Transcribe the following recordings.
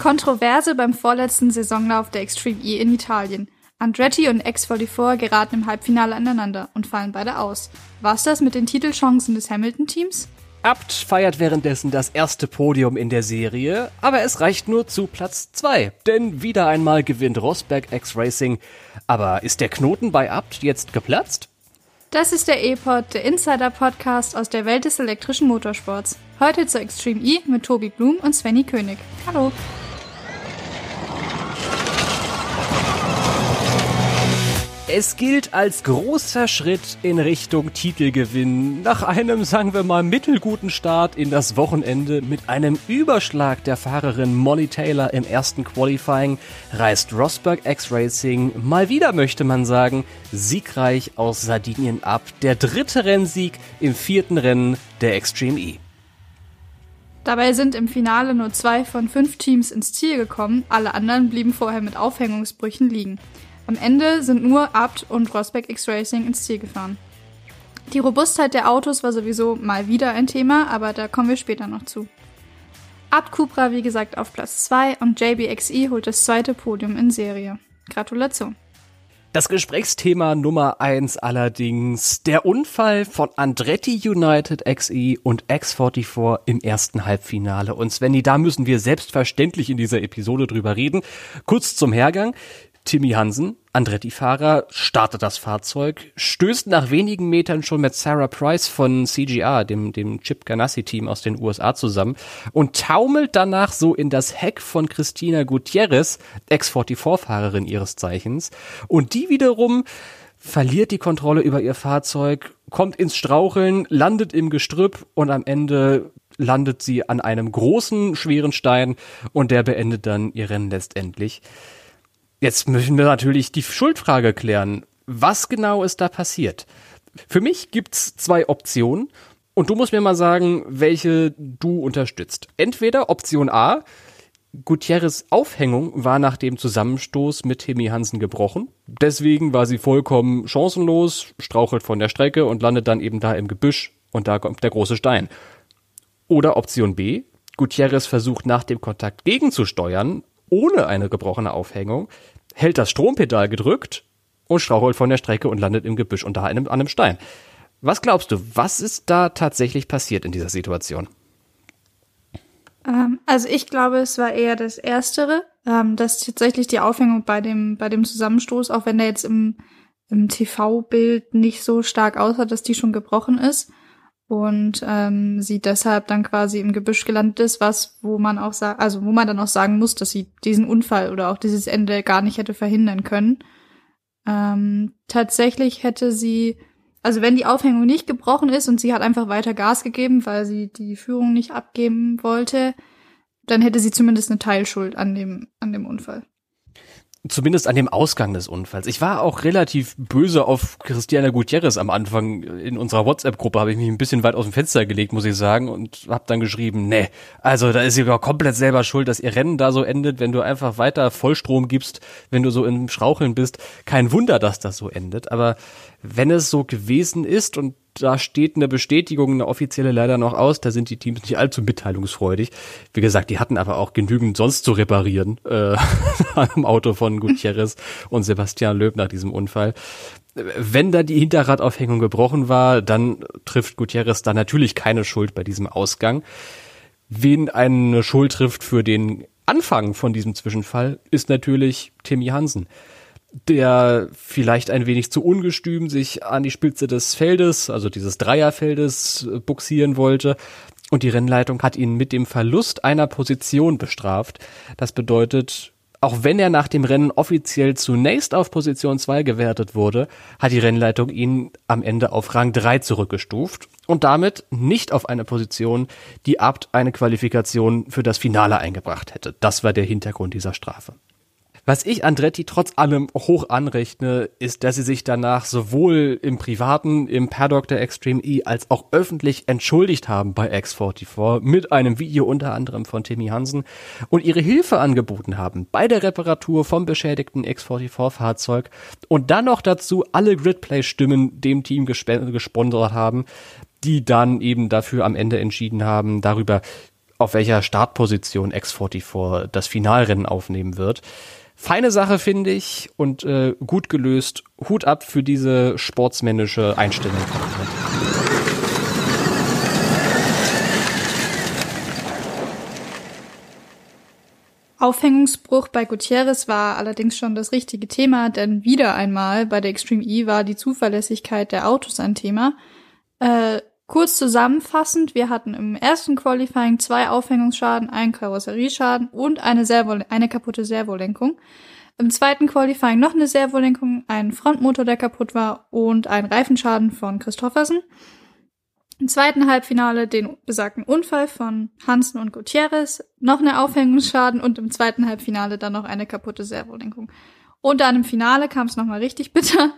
Kontroverse beim vorletzten Saisonlauf der Extreme E in Italien. Andretti und X44 geraten im Halbfinale aneinander und fallen beide aus. War's das mit den Titelchancen des Hamilton-Teams? Abt feiert währenddessen das erste Podium in der Serie, aber es reicht nur zu Platz 2, denn wieder einmal gewinnt Rosberg X Racing. Aber ist der Knoten bei Abt jetzt geplatzt? Das ist der E-Pod, der Insider-Podcast aus der Welt des elektrischen Motorsports. Heute zur Extreme E mit Tobi Blum und Svenny König. Hallo! Es gilt als großer Schritt in Richtung Titelgewinn. Nach einem, sagen wir mal, mittelguten Start in das Wochenende mit einem Überschlag der Fahrerin Molly Taylor im ersten Qualifying reist Rosberg X Racing mal wieder, möchte man sagen, siegreich aus Sardinien ab. Der dritte Rennsieg im vierten Rennen der Extreme E. Dabei sind im Finale nur zwei von fünf Teams ins Ziel gekommen, alle anderen blieben vorher mit Aufhängungsbrüchen liegen. Am Ende sind nur Abt und Rosberg X Racing ins Ziel gefahren. Die Robustheit der Autos war sowieso mal wieder ein Thema, aber da kommen wir später noch zu. Abt Cupra, wie gesagt, auf Platz 2 und JBXE holt das zweite Podium in Serie. Gratulation. Das Gesprächsthema Nummer 1 allerdings der Unfall von Andretti United XE und X44 im ersten Halbfinale. Und Svenny, da müssen wir selbstverständlich in dieser Episode drüber reden. Kurz zum Hergang. Timmy Hansen, Andretti-Fahrer, startet das Fahrzeug, stößt nach wenigen Metern schon mit Sarah Price von CGR, dem, dem Chip Ganassi-Team aus den USA zusammen und taumelt danach so in das Heck von Christina Gutierrez, X44-Fahrerin ihres Zeichens. Und die wiederum verliert die Kontrolle über ihr Fahrzeug, kommt ins Straucheln, landet im Gestrüpp und am Ende landet sie an einem großen, schweren Stein und der beendet dann ihr Rennen letztendlich. Jetzt müssen wir natürlich die Schuldfrage klären. Was genau ist da passiert? Für mich gibt's zwei Optionen und du musst mir mal sagen, welche du unterstützt. Entweder Option A, Gutierrez Aufhängung war nach dem Zusammenstoß mit Timmy Hansen gebrochen. Deswegen war sie vollkommen chancenlos, strauchelt von der Strecke und landet dann eben da im Gebüsch und da kommt der große Stein. Oder Option B, Gutierrez versucht nach dem Kontakt gegenzusteuern, ohne eine gebrochene Aufhängung, hält das Strompedal gedrückt und strauchelt von der Strecke und landet im Gebüsch unter einem, an einem Stein. Was glaubst du, was ist da tatsächlich passiert in dieser Situation? Ähm, also ich glaube, es war eher das Erstere, ähm, dass tatsächlich die Aufhängung bei dem, bei dem Zusammenstoß, auch wenn der jetzt im, im TV-Bild nicht so stark aussah, dass die schon gebrochen ist, und ähm, sie deshalb dann quasi im Gebüsch gelandet ist, was, wo man auch sagt, also wo man dann auch sagen muss, dass sie diesen Unfall oder auch dieses Ende gar nicht hätte verhindern können. Ähm, tatsächlich hätte sie, also wenn die Aufhängung nicht gebrochen ist und sie hat einfach weiter Gas gegeben, weil sie die Führung nicht abgeben wollte, dann hätte sie zumindest eine Teilschuld an dem, an dem Unfall zumindest an dem Ausgang des Unfalls. Ich war auch relativ böse auf Christiana Gutierrez am Anfang. In unserer WhatsApp-Gruppe habe ich mich ein bisschen weit aus dem Fenster gelegt, muss ich sagen, und habe dann geschrieben, nee, also da ist sie doch komplett selber schuld, dass ihr Rennen da so endet, wenn du einfach weiter Vollstrom gibst, wenn du so im Schraucheln bist. Kein Wunder, dass das so endet. Aber wenn es so gewesen ist und da steht eine Bestätigung, eine offizielle leider noch aus. Da sind die Teams nicht allzu mitteilungsfreudig. Wie gesagt, die hatten aber auch genügend sonst zu reparieren äh, am Auto von Gutierrez und Sebastian Löb nach diesem Unfall. Wenn da die Hinterradaufhängung gebrochen war, dann trifft Gutierrez da natürlich keine Schuld bei diesem Ausgang. Wen eine Schuld trifft für den Anfang von diesem Zwischenfall, ist natürlich Timmy Hansen der vielleicht ein wenig zu ungestüm sich an die Spitze des Feldes, also dieses Dreierfeldes, äh, buxieren wollte. Und die Rennleitung hat ihn mit dem Verlust einer Position bestraft. Das bedeutet, auch wenn er nach dem Rennen offiziell zunächst auf Position 2 gewertet wurde, hat die Rennleitung ihn am Ende auf Rang 3 zurückgestuft und damit nicht auf eine Position, die Abt eine Qualifikation für das Finale eingebracht hätte. Das war der Hintergrund dieser Strafe. Was ich Andretti trotz allem hoch anrechne, ist, dass sie sich danach sowohl im privaten, im Paddock der Extreme E, als auch öffentlich entschuldigt haben bei X44 mit einem Video unter anderem von Timmy Hansen und ihre Hilfe angeboten haben bei der Reparatur vom beschädigten X44 Fahrzeug und dann noch dazu alle Gridplay Stimmen dem Team gesponsert haben, die dann eben dafür am Ende entschieden haben, darüber auf welcher Startposition X44 das Finalrennen aufnehmen wird. Feine Sache finde ich und äh, gut gelöst. Hut ab für diese sportsmännische Einstellung. Aufhängungsbruch bei Gutierrez war allerdings schon das richtige Thema, denn wieder einmal bei der Extreme E war die Zuverlässigkeit der Autos ein Thema. Äh, kurz zusammenfassend, wir hatten im ersten Qualifying zwei Aufhängungsschaden, einen Karosserieschaden und eine, Servo eine kaputte Servolenkung. Im zweiten Qualifying noch eine Servolenkung, ein Frontmotor, der kaputt war und ein Reifenschaden von Christoffersen. Im zweiten Halbfinale den besagten Unfall von Hansen und Gutierrez, noch eine Aufhängungsschaden und im zweiten Halbfinale dann noch eine kaputte Servolenkung. Und dann im Finale kam es nochmal richtig bitter.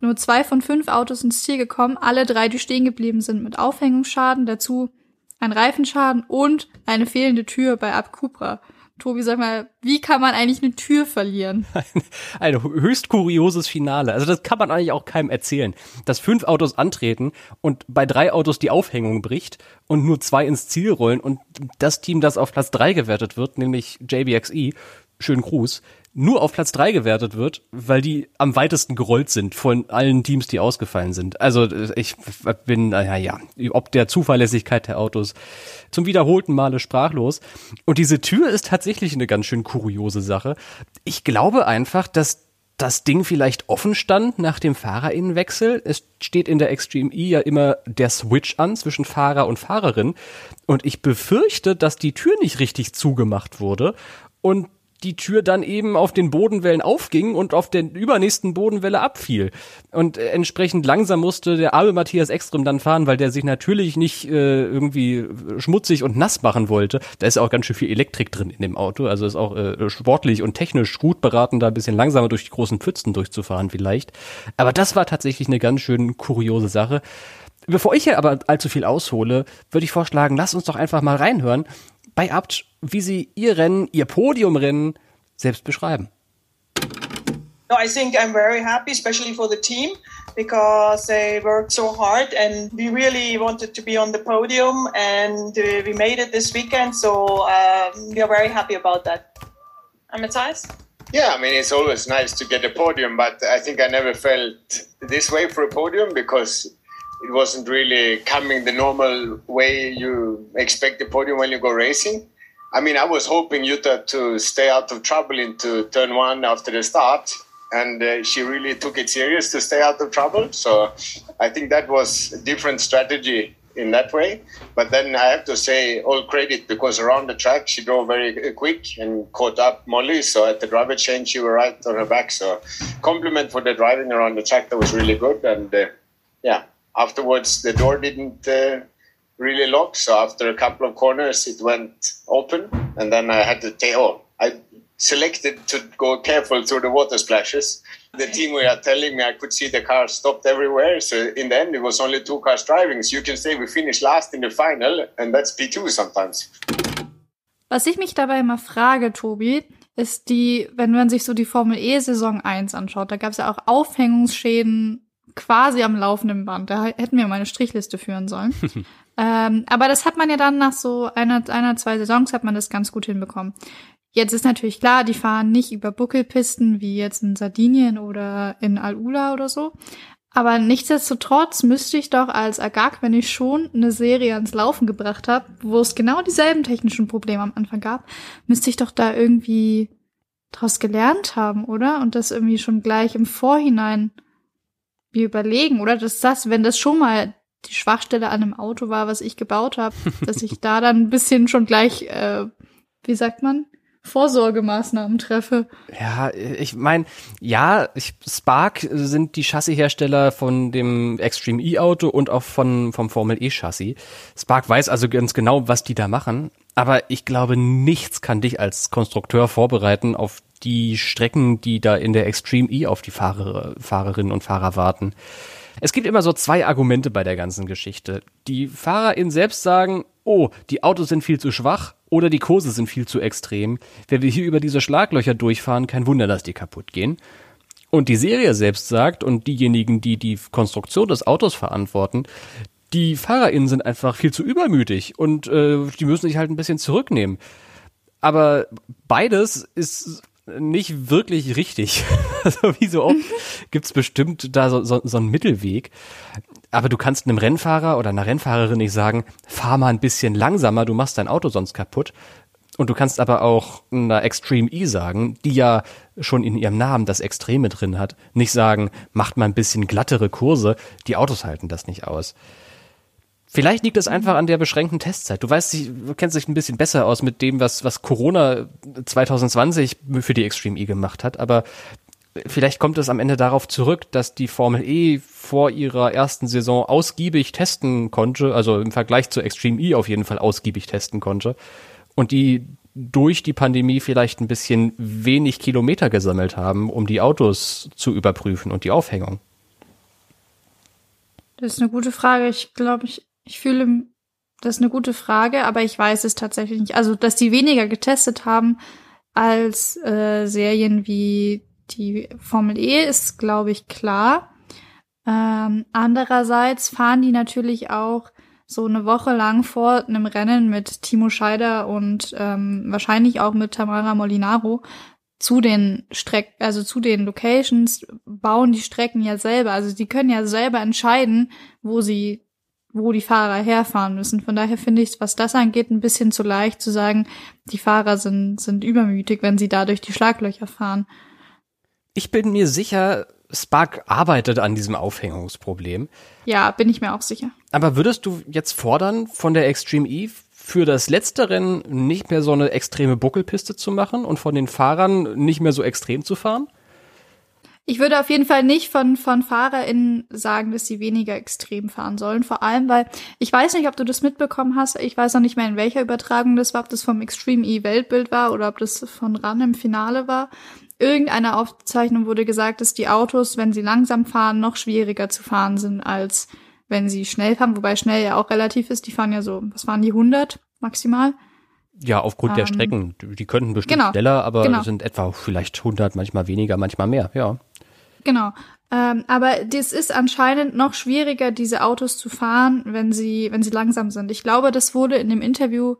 Nur zwei von fünf Autos ins Ziel gekommen, alle drei, die stehen geblieben sind mit Aufhängungsschaden, dazu ein Reifenschaden und eine fehlende Tür bei Ab Cupra. Tobi, sag mal, wie kann man eigentlich eine Tür verlieren? Ein, ein höchst kurioses Finale. Also das kann man eigentlich auch keinem erzählen. Dass fünf Autos antreten und bei drei Autos die Aufhängung bricht und nur zwei ins Ziel rollen und das Team, das auf Platz drei gewertet wird, nämlich JBXE, schönen Gruß, nur auf Platz drei gewertet wird, weil die am weitesten gerollt sind von allen Teams, die ausgefallen sind. Also ich bin, naja, ja, ob der Zuverlässigkeit der Autos zum wiederholten Male sprachlos. Und diese Tür ist tatsächlich eine ganz schön kuriose Sache. Ich glaube einfach, dass das Ding vielleicht offen stand nach dem Fahrerinnenwechsel. Es steht in der Extreme E ja immer der Switch an zwischen Fahrer und Fahrerin. Und ich befürchte, dass die Tür nicht richtig zugemacht wurde und die Tür dann eben auf den Bodenwellen aufging und auf der übernächsten Bodenwelle abfiel. Und äh, entsprechend langsam musste der arme Matthias Ekström dann fahren, weil der sich natürlich nicht äh, irgendwie schmutzig und nass machen wollte. Da ist auch ganz schön viel Elektrik drin in dem Auto, also ist auch äh, sportlich und technisch gut beraten, da ein bisschen langsamer durch die großen Pfützen durchzufahren vielleicht. Aber das war tatsächlich eine ganz schön kuriose Sache. Bevor ich hier aber allzu viel aushole, würde ich vorschlagen, lass uns doch einfach mal reinhören bei Abt, wie Sie Ihr Rennen, Ihr Podiumrennen selbst beschreiben. No, I think I'm very happy, especially for the team, because they worked so hard and we really wanted to be on the podium and uh, we made it this weekend. So um, we are very happy about that. And Matthias? Yeah, I mean, it's always nice to get a podium, but I think I never felt this way for a podium because it wasn't really coming the normal way you expect the podium when you go racing. I mean, I was hoping Jutta to stay out of trouble into turn one after the start, and uh, she really took it serious to stay out of trouble. So I think that was a different strategy in that way. But then I have to say all credit because around the track she drove very quick and caught up Molly. So at the driver change she was right on her back. So compliment for the driving around the track that was really good. And uh, yeah, afterwards the door didn't uh, really lock. So after a couple of corners, it went open, and then I had to take. Oh, I selected to go careful through the water splashes. The team were telling me I could see the cars stopped everywhere. So in the end, it was only two cars driving. So you can say we finished last in the final, and that's P2 sometimes. Was ich mich dabei immer frage, Tobi, ist die, wenn man sich so die Formel E Saison 1 anschaut, da gab es ja auch Aufhängungsschäden quasi am laufenden Band. Da hätten wir mal eine Strichliste führen sollen. ähm, aber das hat man ja dann nach so einer, einer, zwei Saisons hat man das ganz gut hinbekommen. Jetzt ist natürlich klar, die fahren nicht über Buckelpisten wie jetzt in Sardinien oder in Al-Ula oder so. Aber nichtsdestotrotz müsste ich doch als Agag, wenn ich schon eine Serie ans Laufen gebracht habe, wo es genau dieselben technischen Probleme am Anfang gab, müsste ich doch da irgendwie draus gelernt haben, oder? Und das irgendwie schon gleich im Vorhinein mir überlegen, oder? Dass das, wenn das schon mal die Schwachstelle an einem Auto war, was ich gebaut habe, dass ich da dann ein bisschen schon gleich, äh, wie sagt man, Vorsorgemaßnahmen treffe. Ja, ich meine, ja, ich, Spark sind die Chassishersteller von dem Extreme E-Auto und auch von, vom Formel E-Chassis. Spark weiß also ganz genau, was die da machen. Aber ich glaube, nichts kann dich als Konstrukteur vorbereiten auf die Strecken, die da in der Extreme E auf die Fahrer, Fahrerinnen und Fahrer warten. Es gibt immer so zwei Argumente bei der ganzen Geschichte. Die FahrerInnen selbst sagen, oh, die Autos sind viel zu schwach oder die Kurse sind viel zu extrem. Wenn wir hier über diese Schlaglöcher durchfahren, kein Wunder, dass die kaputt gehen. Und die Serie selbst sagt und diejenigen, die die Konstruktion des Autos verantworten, Die FahrerInnen sind einfach viel zu übermütig und äh, die müssen sich halt ein bisschen zurücknehmen. Aber beides ist nicht wirklich richtig. also wie so oft gibt's bestimmt da so, so, so einen Mittelweg. Aber du kannst einem Rennfahrer oder einer Rennfahrerin nicht sagen, fahr mal ein bisschen langsamer, du machst dein Auto sonst kaputt. Und du kannst aber auch einer Extreme E sagen, die ja schon in ihrem Namen das Extreme drin hat, nicht sagen, macht mal ein bisschen glattere Kurse, die Autos halten das nicht aus. Vielleicht liegt es einfach an der beschränkten Testzeit. Du weißt, du kennst dich ein bisschen besser aus mit dem, was, was Corona 2020 für die Extreme E gemacht hat, aber vielleicht kommt es am Ende darauf zurück, dass die Formel E vor ihrer ersten Saison ausgiebig testen konnte, also im Vergleich zur Extreme E auf jeden Fall ausgiebig testen konnte und die durch die Pandemie vielleicht ein bisschen wenig Kilometer gesammelt haben, um die Autos zu überprüfen und die Aufhängung? Das ist eine gute Frage. Ich glaube, ich, ich fühle, das ist eine gute Frage, aber ich weiß es tatsächlich nicht. Also, dass die weniger getestet haben als äh, Serien wie die Formel E, ist, glaube ich, klar. Ähm, andererseits fahren die natürlich auch so eine Woche lang vor einem Rennen mit Timo Scheider und ähm, wahrscheinlich auch mit Tamara Molinaro zu den Strecken, also zu den Locations, bauen die Strecken ja selber. Also die können ja selber entscheiden, wo sie, wo die Fahrer herfahren müssen. Von daher finde ich, was das angeht, ein bisschen zu leicht zu sagen, die Fahrer sind, sind übermütig, wenn sie da durch die Schlaglöcher fahren. Ich bin mir sicher, Spark arbeitet an diesem Aufhängungsproblem. Ja, bin ich mir auch sicher. Aber würdest du jetzt fordern von der Extreme Eve für das letzte Rennen nicht mehr so eine extreme Buckelpiste zu machen und von den Fahrern nicht mehr so extrem zu fahren? Ich würde auf jeden Fall nicht von, von FahrerInnen sagen, dass sie weniger extrem fahren sollen. Vor allem, weil ich weiß nicht, ob du das mitbekommen hast. Ich weiß noch nicht mehr, in welcher Übertragung das war, ob das vom Extreme E Weltbild war oder ob das von RAN im Finale war irgendeiner Aufzeichnung wurde gesagt, dass die Autos, wenn sie langsam fahren, noch schwieriger zu fahren sind, als wenn sie schnell fahren, wobei schnell ja auch relativ ist. Die fahren ja so, was waren die 100 maximal? Ja, aufgrund ähm, der Strecken. Die könnten bestimmt genau, schneller, aber genau. sind etwa vielleicht 100, manchmal weniger, manchmal mehr, ja. Genau. Ähm, aber das ist anscheinend noch schwieriger, diese Autos zu fahren, wenn sie, wenn sie langsam sind. Ich glaube, das wurde in dem Interview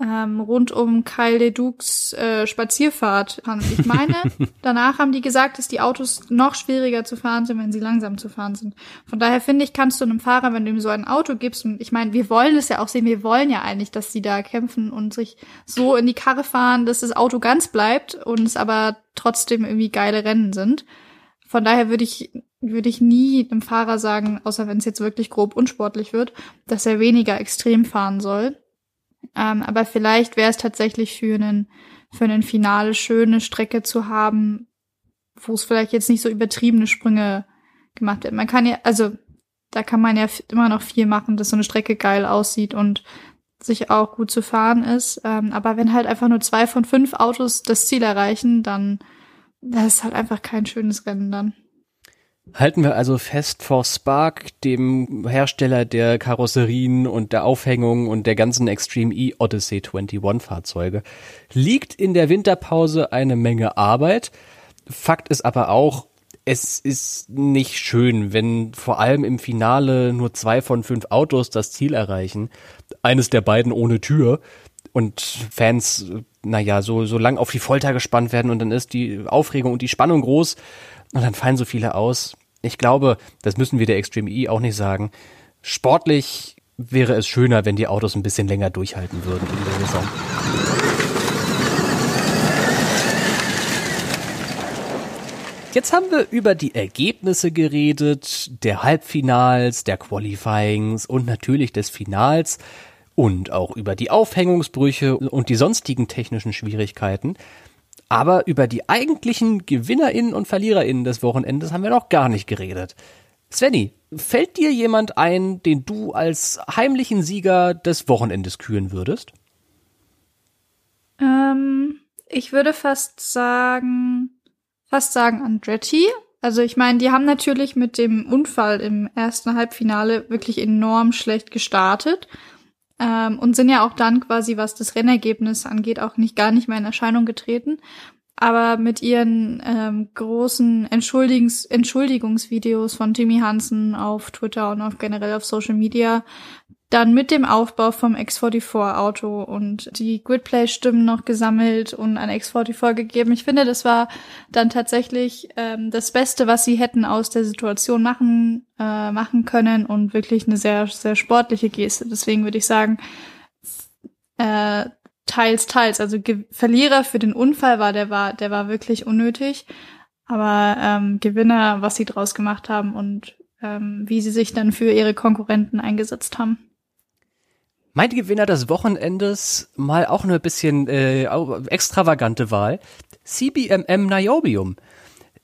ähm, rund um Kyle Leducs äh, Spazierfahrt. Ich meine, danach haben die gesagt, dass die Autos noch schwieriger zu fahren sind, wenn sie langsam zu fahren sind. Von daher finde ich, kannst du einem Fahrer, wenn du ihm so ein Auto gibst, und ich meine, wir wollen es ja auch sehen, wir wollen ja eigentlich, dass sie da kämpfen und sich so in die Karre fahren, dass das Auto ganz bleibt und es aber trotzdem irgendwie geile Rennen sind. Von daher würde ich würde ich nie dem Fahrer sagen, außer wenn es jetzt wirklich grob unsportlich wird, dass er weniger extrem fahren soll. Ähm, aber vielleicht wäre es tatsächlich für einen, für einen Finale schöne Strecke zu haben, wo es vielleicht jetzt nicht so übertriebene Sprünge gemacht wird. Man kann ja, also da kann man ja immer noch viel machen, dass so eine Strecke geil aussieht und sich auch gut zu fahren ist. Ähm, aber wenn halt einfach nur zwei von fünf Autos das Ziel erreichen, dann das ist halt einfach kein schönes Rennen dann. Halten wir also fest, vor Spark, dem Hersteller der Karosserien und der Aufhängung und der ganzen Extreme E Odyssey 21 Fahrzeuge, liegt in der Winterpause eine Menge Arbeit. Fakt ist aber auch, es ist nicht schön, wenn vor allem im Finale nur zwei von fünf Autos das Ziel erreichen. Eines der beiden ohne Tür und Fans, naja, so, so lang auf die Folter gespannt werden und dann ist die Aufregung und die Spannung groß und dann fallen so viele aus. Ich glaube, das müssen wir der Extreme E auch nicht sagen. Sportlich wäre es schöner, wenn die Autos ein bisschen länger durchhalten würden in der Saison. Jetzt haben wir über die Ergebnisse geredet, der Halbfinals, der Qualifyings und natürlich des Finals und auch über die Aufhängungsbrüche und die sonstigen technischen Schwierigkeiten. Aber über die eigentlichen GewinnerInnen und VerliererInnen des Wochenendes haben wir noch gar nicht geredet. Svenny, fällt dir jemand ein, den du als heimlichen Sieger des Wochenendes küren würdest? Ähm, ich würde fast sagen, fast sagen Andretti. Also ich meine, die haben natürlich mit dem Unfall im ersten Halbfinale wirklich enorm schlecht gestartet ähm, und sind ja auch dann quasi, was das Rennergebnis angeht, auch nicht gar nicht mehr in Erscheinung getreten. aber mit ihren ähm, großen Entschuldigungs Entschuldigungsvideos von Jimmy Hansen auf Twitter und auch generell auf Social Media dann mit dem Aufbau vom X44-Auto und die Gridplay-Stimmen noch gesammelt und an X44 gegeben. Ich finde, das war dann tatsächlich ähm, das Beste, was sie hätten aus der Situation machen, äh, machen können und wirklich eine sehr, sehr sportliche Geste. Deswegen würde ich sagen, äh, teils, teils. Also Ge Verlierer für den Unfall war, der war, der war wirklich unnötig. Aber ähm, Gewinner, was sie draus gemacht haben und ähm, wie sie sich dann für ihre Konkurrenten eingesetzt haben. Mein Gewinner des Wochenendes, mal auch eine bisschen äh, extravagante Wahl, CBMM Niobium.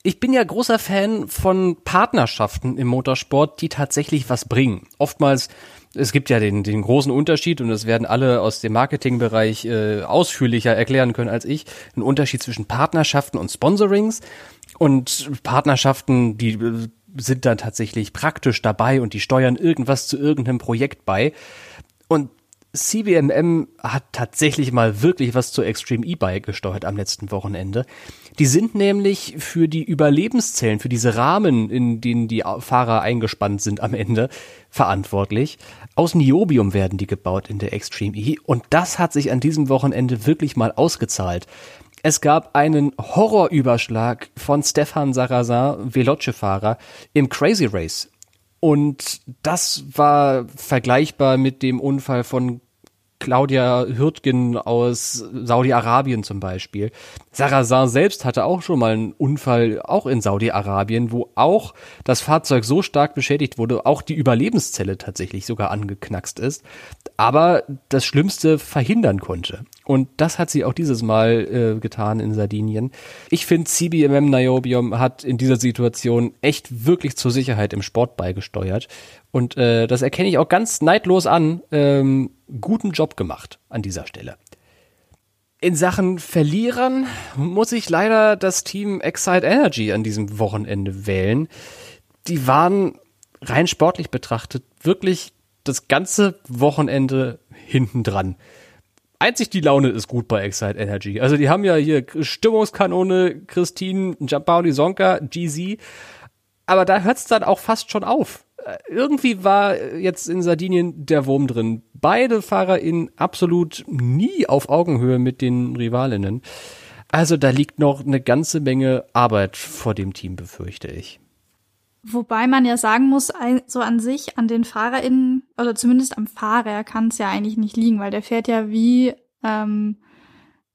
Ich bin ja großer Fan von Partnerschaften im Motorsport, die tatsächlich was bringen. Oftmals, es gibt ja den, den großen Unterschied, und das werden alle aus dem Marketingbereich äh, ausführlicher erklären können als ich, ein Unterschied zwischen Partnerschaften und Sponsorings. Und Partnerschaften, die äh, sind dann tatsächlich praktisch dabei und die steuern irgendwas zu irgendeinem Projekt bei. Und CBMM hat tatsächlich mal wirklich was zu Extreme E-Bike gesteuert am letzten Wochenende. Die sind nämlich für die Überlebenszellen, für diese Rahmen, in denen die Fahrer eingespannt sind am Ende, verantwortlich. Aus Niobium werden die gebaut in der Extreme E und das hat sich an diesem Wochenende wirklich mal ausgezahlt. Es gab einen Horrorüberschlag von Stefan Sarrazin, Veloce-Fahrer, im Crazy Race. Und das war vergleichbar mit dem Unfall von Claudia Hürtgen aus Saudi-Arabien zum Beispiel. Sarrazin selbst hatte auch schon mal einen Unfall, auch in Saudi-Arabien, wo auch das Fahrzeug so stark beschädigt wurde, auch die Überlebenszelle tatsächlich sogar angeknackst ist, aber das Schlimmste verhindern konnte. Und das hat sie auch dieses Mal äh, getan in Sardinien. Ich finde, CBMM Niobium hat in dieser Situation echt wirklich zur Sicherheit im Sport beigesteuert. Und äh, das erkenne ich auch ganz neidlos an. Ähm, guten Job gemacht an dieser Stelle. In Sachen Verlierern muss ich leider das Team Excite Energy an diesem Wochenende wählen. Die waren rein sportlich betrachtet wirklich das ganze Wochenende hinten dran. Einzig die Laune ist gut bei Excite Energy. Also die haben ja hier Stimmungskanone, Christine, Giampaoli Sonka, GZ. Aber da hört's dann auch fast schon auf. Äh, irgendwie war jetzt in Sardinien der Wurm drin. Beide FahrerInnen absolut nie auf Augenhöhe mit den Rivalinnen. Also da liegt noch eine ganze Menge Arbeit vor dem Team, befürchte ich. Wobei man ja sagen muss, so an sich, an den FahrerInnen, oder zumindest am Fahrer kann es ja eigentlich nicht liegen, weil der fährt ja wie ähm,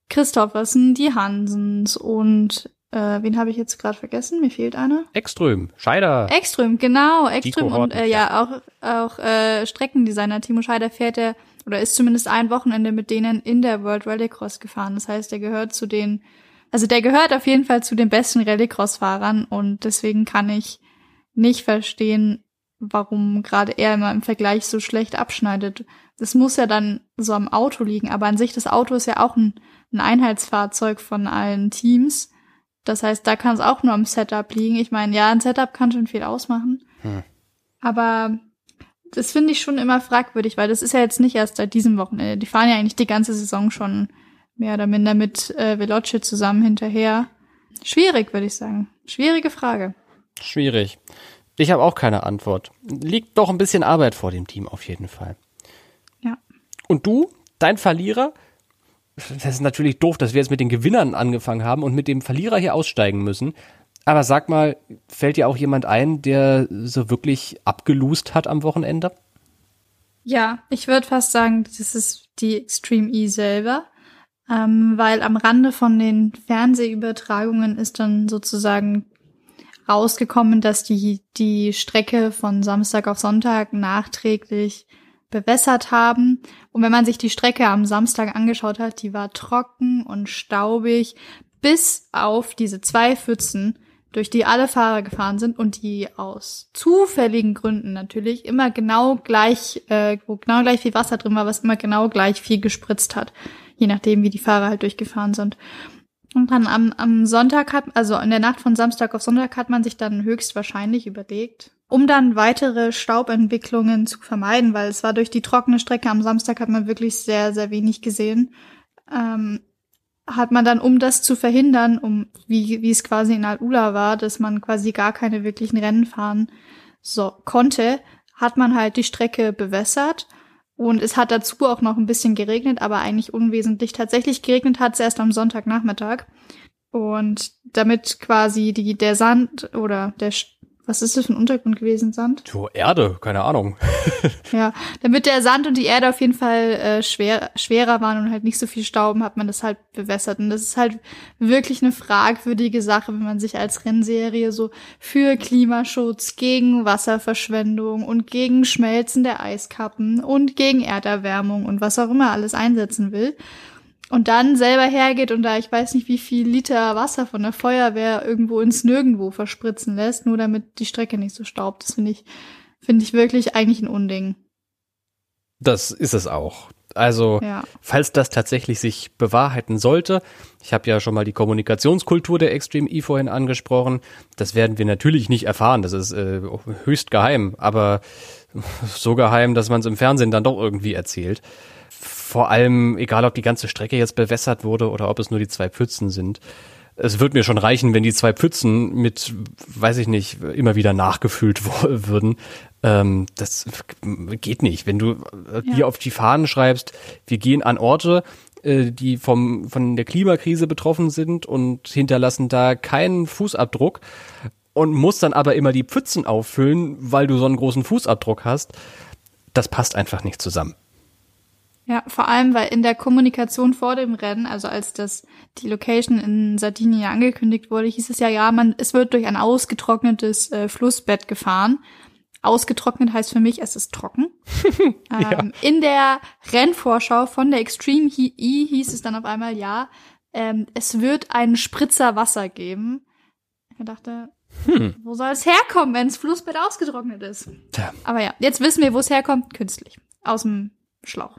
Christoffersen, die Hansens und äh, wen habe ich jetzt gerade vergessen? Mir fehlt einer. Ekström, Scheider. Ekström, genau, Ekström und äh, ja auch auch äh, Streckendesigner Timo Scheider fährt er oder ist zumindest ein Wochenende mit denen in der World Rallycross gefahren. Das heißt, der gehört zu den also der gehört auf jeden Fall zu den besten Rallycross-Fahrern und deswegen kann ich nicht verstehen, warum gerade er immer im Vergleich so schlecht abschneidet. Das muss ja dann so am Auto liegen, aber an sich das Auto ist ja auch ein, ein Einheitsfahrzeug von allen Teams. Das heißt, da kann es auch nur am Setup liegen. Ich meine, ja, ein Setup kann schon viel ausmachen. Hm. Aber das finde ich schon immer fragwürdig, weil das ist ja jetzt nicht erst seit diesem Wochenende. Die fahren ja eigentlich die ganze Saison schon mehr oder minder mit äh, Veloce zusammen hinterher. Schwierig, würde ich sagen. Schwierige Frage. Schwierig. Ich habe auch keine Antwort. Liegt doch ein bisschen Arbeit vor dem Team auf jeden Fall. Ja. Und du, dein Verlierer, das ist natürlich doof, dass wir jetzt mit den Gewinnern angefangen haben und mit dem Verlierer hier aussteigen müssen. Aber sag mal, fällt dir auch jemand ein, der so wirklich abgelust hat am Wochenende? Ja, ich würde fast sagen, das ist die Extreme E selber. Ähm, weil am Rande von den Fernsehübertragungen ist dann sozusagen rausgekommen, dass die, die Strecke von Samstag auf Sonntag nachträglich bewässert haben. Und wenn man sich die Strecke am Samstag angeschaut hat, die war trocken und staubig, bis auf diese zwei Pfützen, durch die alle Fahrer gefahren sind und die aus zufälligen Gründen natürlich immer genau gleich, äh, wo genau gleich viel Wasser drin war, was immer genau gleich viel gespritzt hat, je nachdem, wie die Fahrer halt durchgefahren sind. Und dann am, am Sonntag hat, also in der Nacht von Samstag auf Sonntag hat man sich dann höchstwahrscheinlich überlegt, um dann weitere Staubentwicklungen zu vermeiden, weil es war durch die trockene Strecke am Samstag hat man wirklich sehr, sehr wenig gesehen, ähm, hat man dann, um das zu verhindern, um wie, wie es quasi in Al-Ula war, dass man quasi gar keine wirklichen Rennen fahren so konnte, hat man halt die Strecke bewässert und es hat dazu auch noch ein bisschen geregnet, aber eigentlich unwesentlich. Tatsächlich geregnet hat es erst am Sonntagnachmittag. Und damit quasi die, der Sand oder der, was ist das für ein Untergrund gewesen, Sand? So, Erde, keine Ahnung. ja, damit der Sand und die Erde auf jeden Fall äh, schwer, schwerer waren und halt nicht so viel Stauben, hat man das halt bewässert. Und das ist halt wirklich eine fragwürdige Sache, wenn man sich als Rennserie so für Klimaschutz, gegen Wasserverschwendung und gegen Schmelzen der Eiskappen und gegen Erderwärmung und was auch immer alles einsetzen will und dann selber hergeht und da ich weiß nicht wie viel Liter Wasser von der Feuerwehr irgendwo ins Nirgendwo verspritzen lässt, nur damit die Strecke nicht so staubt. Das finde ich, finde ich wirklich eigentlich ein Unding. Das ist es auch. Also, ja. falls das tatsächlich sich bewahrheiten sollte, ich habe ja schon mal die Kommunikationskultur der Extreme E vorhin angesprochen, das werden wir natürlich nicht erfahren, das ist äh, höchst geheim, aber so geheim, dass man es im Fernsehen dann doch irgendwie erzählt vor allem, egal ob die ganze Strecke jetzt bewässert wurde oder ob es nur die zwei Pfützen sind. Es wird mir schon reichen, wenn die zwei Pfützen mit, weiß ich nicht, immer wieder nachgefüllt würden. Ähm, das geht nicht. Wenn du äh, ja. dir auf die Fahnen schreibst, wir gehen an Orte, äh, die vom, von der Klimakrise betroffen sind und hinterlassen da keinen Fußabdruck und musst dann aber immer die Pfützen auffüllen, weil du so einen großen Fußabdruck hast, das passt einfach nicht zusammen. Ja, vor allem, weil in der Kommunikation vor dem Rennen, also als das die Location in Sardinien angekündigt wurde, hieß es ja, ja, man, es wird durch ein ausgetrocknetes äh, Flussbett gefahren. Ausgetrocknet heißt für mich, es ist trocken. ja. ähm, in der Rennvorschau von der Extreme E hieß es dann auf einmal, ja, ähm, es wird einen Spritzer Wasser geben. Ich dachte, hm. wo soll es herkommen, wenn das Flussbett ausgetrocknet ist? Tja. Aber ja, jetzt wissen wir, wo es herkommt, künstlich. Aus dem Schlauch.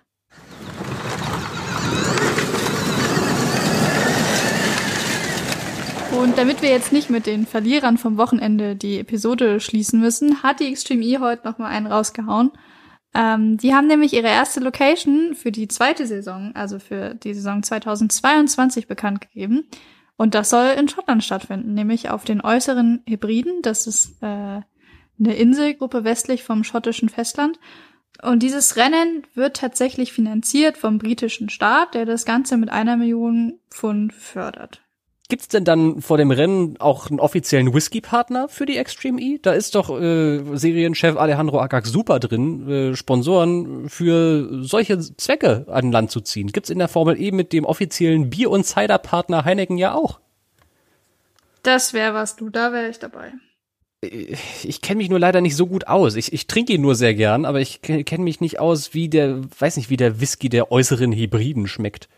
Und damit wir jetzt nicht mit den Verlierern vom Wochenende die Episode schließen müssen, hat die Extreme E heute noch mal einen rausgehauen. Ähm, die haben nämlich ihre erste Location für die zweite Saison, also für die Saison 2022 bekannt gegeben. Und das soll in Schottland stattfinden, nämlich auf den äußeren Hebriden. Das ist äh, eine Inselgruppe westlich vom schottischen Festland. Und dieses Rennen wird tatsächlich finanziert vom britischen Staat, der das Ganze mit einer Million Pfund fördert. Gibt's denn dann vor dem Rennen auch einen offiziellen Whisky-Partner für die Extreme E? Da ist doch äh, Serienchef Alejandro Agag super drin, äh, Sponsoren für solche Zwecke an Land zu ziehen. Gibt's in der Formel E mit dem offiziellen Bier- und Cider-Partner Heineken ja auch? Das wäre was, du, da wäre ich dabei ich kenne mich nur leider nicht so gut aus. Ich, ich trinke ihn nur sehr gern, aber ich kenne mich nicht aus, wie der, weiß nicht, wie der Whisky der äußeren Hybriden schmeckt.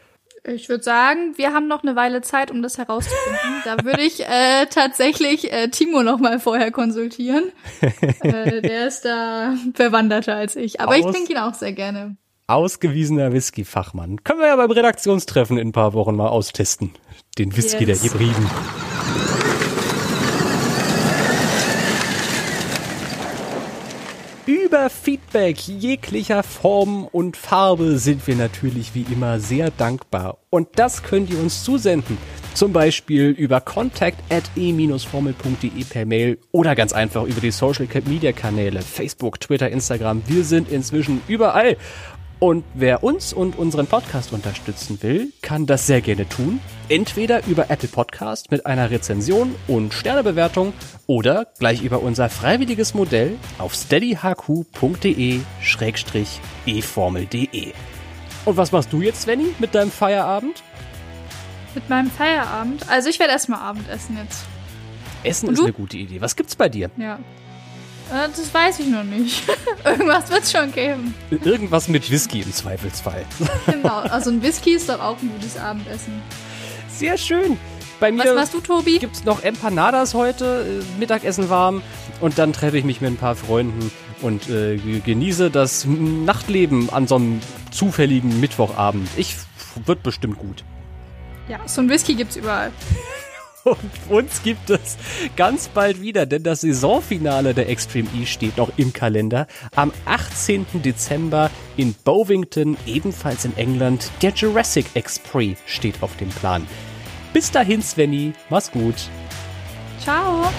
Ich würde sagen, wir haben noch eine Weile Zeit, um das herauszufinden. da würde ich äh, tatsächlich äh, Timo noch mal vorher konsultieren. äh, der ist da verwanderter als ich. Aber Aus, ich trinke ihn auch sehr gerne. Ausgewiesener Whisky-Fachmann. Können wir ja beim Redaktionstreffen in ein paar Wochen mal austesten. Den Whisky yes. der Hybriden. Über Feedback jeglicher Form und Farbe sind wir natürlich wie immer sehr dankbar. Und das könnt ihr uns zusenden. Zum Beispiel über contact at e-formel.de per Mail oder ganz einfach über die Social Media Kanäle Facebook, Twitter, Instagram. Wir sind inzwischen überall. Und wer uns und unseren Podcast unterstützen will, kann das sehr gerne tun. Entweder über Apple Podcast mit einer Rezension und Sternebewertung oder gleich über unser freiwilliges Modell auf steadyhq.de-eformel.de. Und was machst du jetzt, Svenny, mit deinem Feierabend? Mit meinem Feierabend? Also ich werde erstmal Abendessen jetzt. Essen ist eine gute Idee. Was gibt's bei dir? Ja. Äh, das weiß ich noch nicht. Irgendwas wird es schon geben. Irgendwas mit Whisky im Zweifelsfall. genau, also ein Whisky ist doch auch ein gutes Abendessen. Sehr schön. Bei mir Was machst du, Tobi? Gibt's noch Empanadas heute, äh, Mittagessen warm und dann treffe ich mich mit ein paar Freunden und äh, genieße das Nachtleben an so einem zufälligen Mittwochabend. Ich wird bestimmt gut. Ja, so ein Whisky gibt's überall. Und uns gibt es ganz bald wieder, denn das Saisonfinale der Extreme E steht noch im Kalender. Am 18. Dezember in Bovington, ebenfalls in England. Der Jurassic Express steht auf dem Plan. Bis dahin, Svenny. Mach's gut. Ciao.